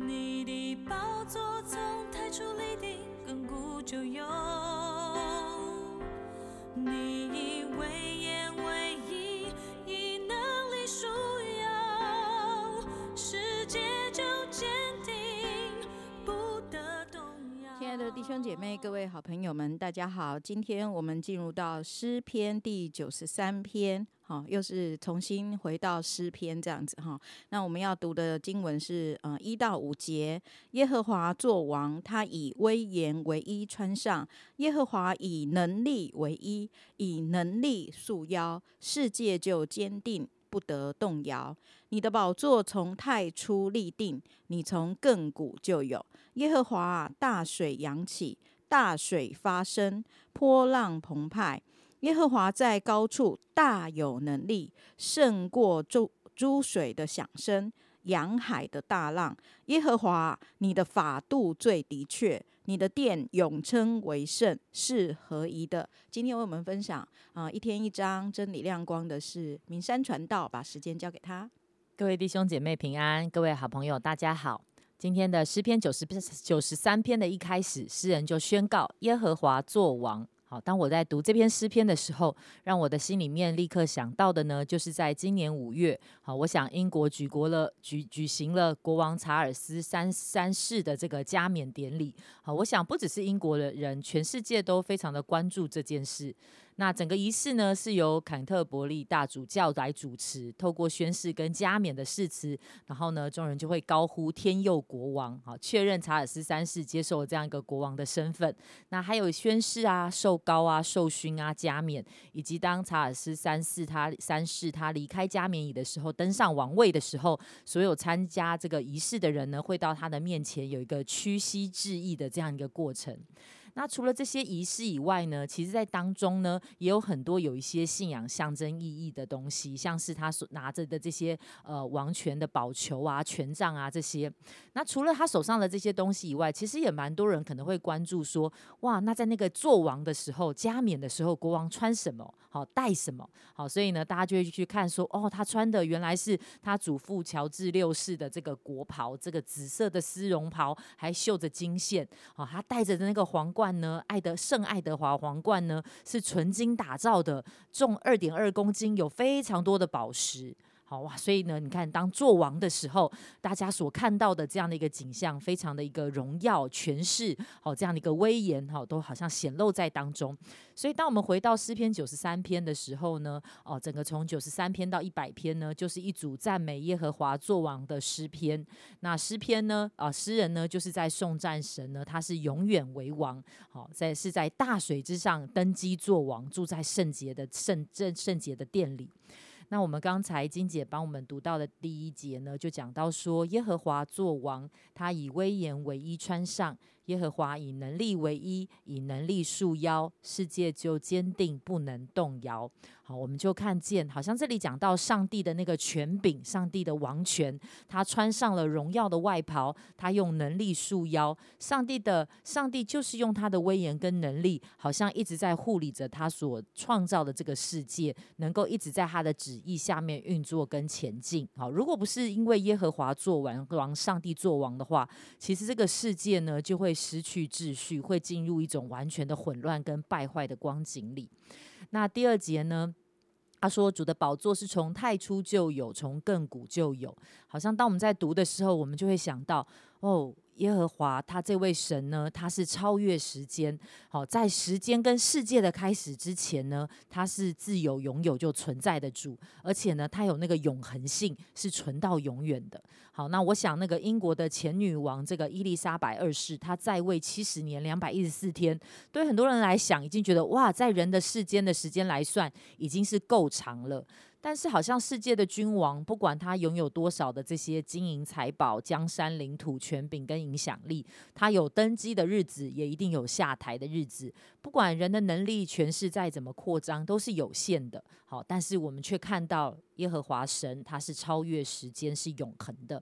你的宝座从太初立定，亘古就有。你以威严为义，以能力束腰，世界就坚定，不得动摇。亲爱的弟兄姐妹、各位好朋友们，大家好！今天我们进入到诗篇第九十三篇，好，又是重新回到诗篇这样子哈。那我们要读的经文是呃一到五节。耶和华作王，他以威严为衣穿上；耶和华以能力为衣，以能力束腰，世界就坚定。不得动摇，你的宝座从太初立定，你从亘古就有。耶和华，大水扬起，大水发生，波浪澎湃。耶和华在高处大有能力，胜过诸诸水的响声，洋海的大浪。耶和华，你的法度最的确，你的殿永称为圣，是合宜的。今天为我们分享啊、一天一章真理亮光的是明山传道，把时间交给他。各位弟兄姐妹平安，各位好朋友大家好。今天的诗篇九十九十三篇的一开始，诗人就宣告耶和华作王。好，当我在读这篇诗篇的时候，让我的心里面立刻想到的呢，就是在今年五月，好，我想英国举国了举举行了国王查尔斯三三世的这个加冕典礼。好，我想不只是英国的人，全世界都非常的关注这件事。那整个仪式呢，是由坎特伯利大主教来主持，透过宣誓跟加冕的誓词，然后呢，众人就会高呼“天佑国王”，好，确认查尔斯三世接受了这样一个国王的身份。那还有宣誓啊、受高啊、受勋啊、加冕，以及当查尔斯三世他三世他离开加冕椅的时候，登上王位的时候，所有参加这个仪式的人呢，会到他的面前有一个屈膝致意的这样一个过程。那除了这些仪式以外呢，其实在当中呢，也有很多有一些信仰象征意义的东西，像是他所拿着的这些呃王权的宝球啊、权杖啊这些。那除了他手上的这些东西以外，其实也蛮多人可能会关注说，哇，那在那个做王的时候、加冕的时候，国王穿什么？好，戴什么？好，所以呢，大家就会去看说，哦，他穿的原来是他祖父乔治六世的这个国袍，这个紫色的丝绒袍，还绣着金线。好，他戴着的那个皇冠呢，爱德圣爱德华皇冠呢，是纯金打造的，重二点二公斤，有非常多的宝石。好哇，所以呢，你看，当做王的时候，大家所看到的这样的一个景象，非常的一个荣耀、权势，好这样的一个威严，好都好像显露在当中。所以，当我们回到诗篇九十三篇的时候呢，哦，整个从九十三篇到一百篇呢，就是一组赞美耶和华作王的诗篇。那诗篇呢，啊，诗人呢，就是在颂赞神呢，他是永远为王，好在是在大水之上登基作王，住在圣洁的圣圣圣洁的殿里。那我们刚才金姐帮我们读到的第一节呢，就讲到说，耶和华作王，他以威严为衣穿上；耶和华以能力为衣，以能力束腰，世界就坚定不能动摇。好，我们就看见，好像这里讲到上帝的那个权柄，上帝的王权，他穿上了荣耀的外袍，他用能力束腰。上帝的上帝就是用他的威严跟能力，好像一直在护理着他所创造的这个世界，能够一直在他的旨意下面运作跟前进。好，如果不是因为耶和华做完王，上帝做王的话，其实这个世界呢就会失去秩序，会进入一种完全的混乱跟败坏的光景里。那第二节呢？他说：“主的宝座是从太初就有，从亘古就有。好像当我们在读的时候，我们就会想到，哦，耶和华他这位神呢，他是超越时间。好，在时间跟世界的开始之前呢，他是自由拥有就存在的主，而且呢，他有那个永恒性，是存到永远的。好，那我想那个英国的前女王这个伊丽莎白二世，她在位七十年两百一十四天，对很多人来讲，已经觉得哇，在人的世间的时间来算，已经是够长了。但是好像世界的君王，不管他拥有多少的这些金银财宝、江山领土、权柄跟影响力，他有登基的日子，也一定有下台的日子。不管人的能力、权势再怎么扩张，都是有限的。好，但是我们却看到耶和华神他是超越时间，是永恒的。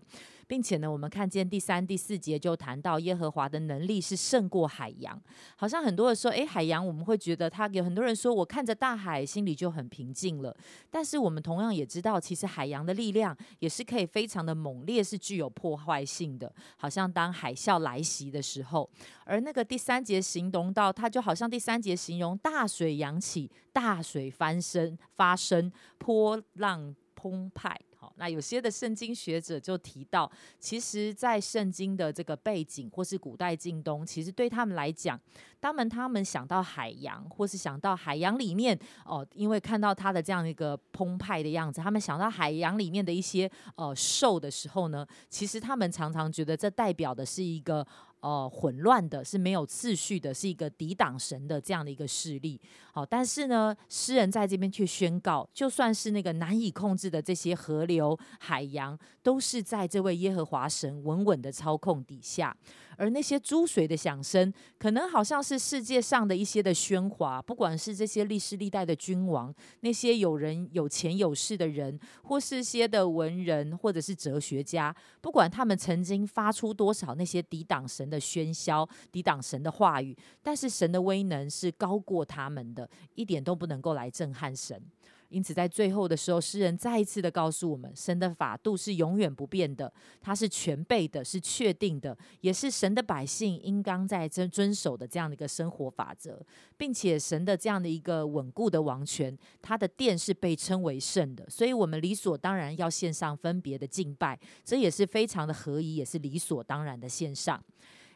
并且呢，我们看见第三、第四节就谈到耶和华的能力是胜过海洋。好像很多人说，诶，海洋我们会觉得他有很多人说我看着大海心里就很平静了。但是我们同样也知道，其实海洋的力量也是可以非常的猛烈，是具有破坏性的。好像当海啸来袭的时候，而那个第三节形容到，它就好像第三节形容大水扬起，大水翻身发生，波浪澎湃。那有些的圣经学者就提到，其实，在圣经的这个背景，或是古代近东，其实对他们来讲，他们他们想到海洋，或是想到海洋里面哦，因为看到它的这样一个澎湃的样子，他们想到海洋里面的一些呃兽的时候呢，其实他们常常觉得这代表的是一个。哦，混乱的是没有次序的，是一个抵挡神的这样的一个势力。好，但是呢，诗人在这边却宣告，就算是那个难以控制的这些河流、海洋，都是在这位耶和华神稳稳的操控底下。而那些珠水的响声，可能好像是世界上的一些的喧哗，不管是这些历世历代的君王，那些有人有钱有势的人，或是些的文人，或者是哲学家，不管他们曾经发出多少那些抵挡神的喧嚣、抵挡神的话语，但是神的威能是高过他们的，一点都不能够来震撼神。因此，在最后的时候，诗人再一次的告诉我们，神的法度是永远不变的，它是全备的，是确定的，也是神的百姓应当在遵遵守的这样的一个生活法则，并且神的这样的一个稳固的王权，他的殿是被称为圣的，所以我们理所当然要献上分别的敬拜，这也是非常的合宜，也是理所当然的献上。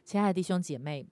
亲爱的弟兄姐妹。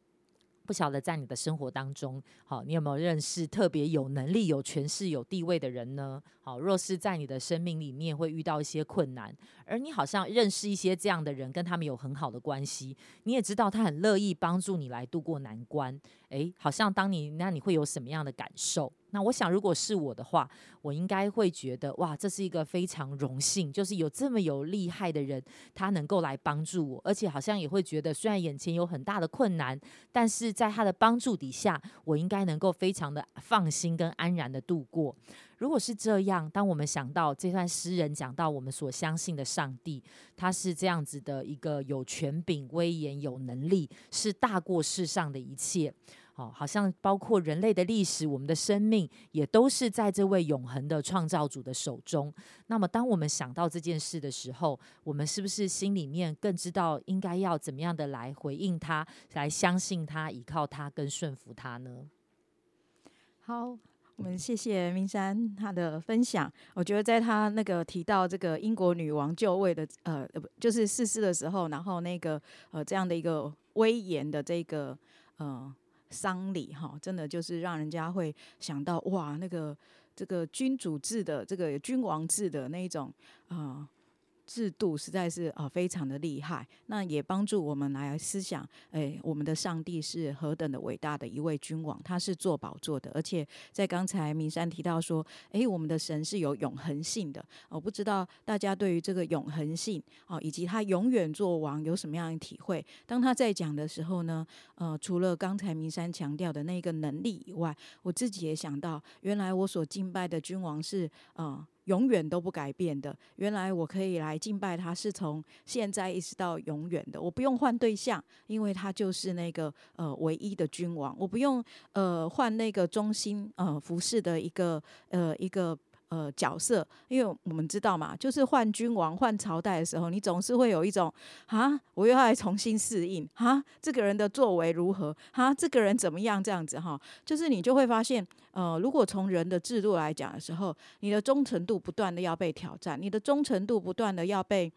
不晓得在你的生活当中，好，你有没有认识特别有能力、有权势、有地位的人呢？好，若是在你的生命里面会遇到一些困难，而你好像认识一些这样的人，跟他们有很好的关系，你也知道他很乐意帮助你来度过难关。诶，好像当你那你会有什么样的感受？那我想，如果是我的话，我应该会觉得哇，这是一个非常荣幸，就是有这么有厉害的人，他能够来帮助我，而且好像也会觉得，虽然眼前有很大的困难，但是在他的帮助底下，我应该能够非常的放心跟安然的度过。如果是这样，当我们想到这段诗人讲到我们所相信的上帝，他是这样子的一个有权柄、威严、有能力，是大过世上的一切。哦，好像包括人类的历史，我们的生命也都是在这位永恒的创造主的手中。那么，当我们想到这件事的时候，我们是不是心里面更知道应该要怎么样的来回应他，来相信他，依靠他，跟顺服他呢？好。我们谢谢明山他的分享。我觉得在他那个提到这个英国女王就位的呃不就是逝世的时候，然后那个呃这样的一个威严的这个呃丧礼哈，真的就是让人家会想到哇，那个这个君主制的这个君王制的那一种啊。制度实在是啊非常的厉害，那也帮助我们来思想，哎，我们的上帝是何等的伟大的一位君王，他是做宝座的，而且在刚才明山提到说，哎，我们的神是有永恒性的，我不知道大家对于这个永恒性啊，以及他永远做王有什么样的体会？当他在讲的时候呢，呃，除了刚才明山强调的那个能力以外，我自己也想到，原来我所敬拜的君王是啊。永远都不改变的。原来我可以来敬拜他，是从现在一直到永远的。我不用换对象，因为他就是那个呃唯一的君王。我不用呃换那个中心呃服饰的一个呃一个。呃，角色，因为我们知道嘛，就是换君王、换朝代的时候，你总是会有一种啊，我又要来重新适应啊，这个人的作为如何啊，这个人怎么样这样子哈，就是你就会发现，呃，如果从人的制度来讲的时候，你的忠诚度不断的要被挑战，你的忠诚度不断的要被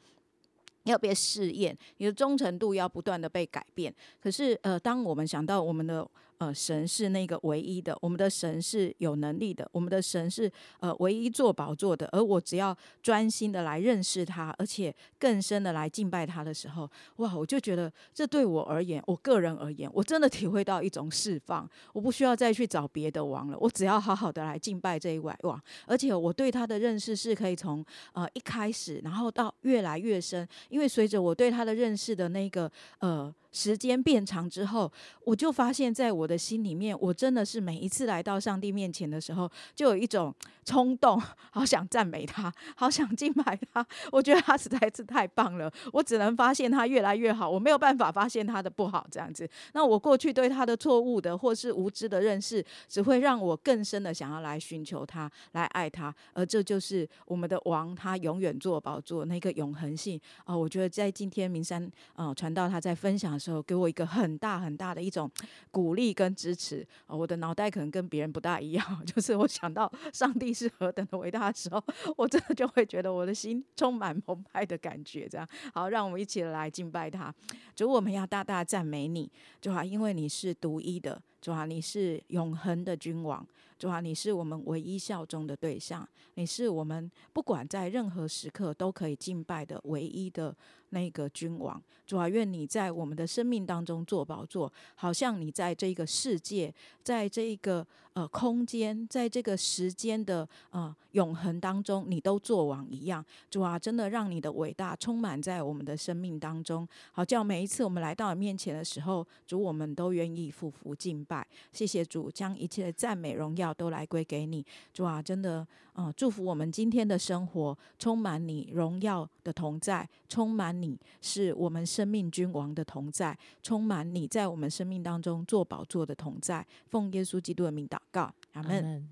要被试验，你的忠诚度要不断的被改变。可是，呃，当我们想到我们的。呃，神是那个唯一的，我们的神是有能力的，我们的神是呃唯一做宝座的。而我只要专心的来认识他，而且更深的来敬拜他的时候，哇，我就觉得这对我而言，我个人而言，我真的体会到一种释放。我不需要再去找别的王了，我只要好好的来敬拜这一位王。而且我对他的认识是可以从呃一开始，然后到越来越深，因为随着我对他的认识的那个呃。时间变长之后，我就发现，在我的心里面，我真的是每一次来到上帝面前的时候，就有一种冲动，好想赞美他，好想敬拜他。我觉得他实在是太棒了，我只能发现他越来越好，我没有办法发现他的不好。这样子，那我过去对他的错误的或是无知的认识，只会让我更深的想要来寻求他，来爱他。而这就是我们的王，他永远坐宝座那个永恒性啊！我觉得在今天明山啊传道他在分享时候，给我一个很大很大的一种鼓励跟支持啊！我的脑袋可能跟别人不大一样，就是我想到上帝是何等的伟大的时候，我真的就会觉得我的心充满澎湃的感觉。这样好，让我们一起来敬拜他。主，我们要大大赞美你，就啊，因为你是独一的，主啊，你是永恒的君王。主啊，你是我们唯一效忠的对象，你是我们不管在任何时刻都可以敬拜的唯一的那个君王。主啊，愿你在我们的生命当中做宝座，好像你在这个世界，在这一个呃空间，在这个时间的呃永恒当中，你都做王一样。主啊，真的让你的伟大充满在我们的生命当中，好叫每一次我们来到你面前的时候，主我们都愿意俯伏敬拜。谢谢主，将一切的赞美荣耀。都来归给你，主啊，真的，嗯，祝福我们今天的生活充满你荣耀的同在，充满你是我们生命君王的同在，充满你在我们生命当中做宝座的同在。奉耶稣基督的名祷告，阿门。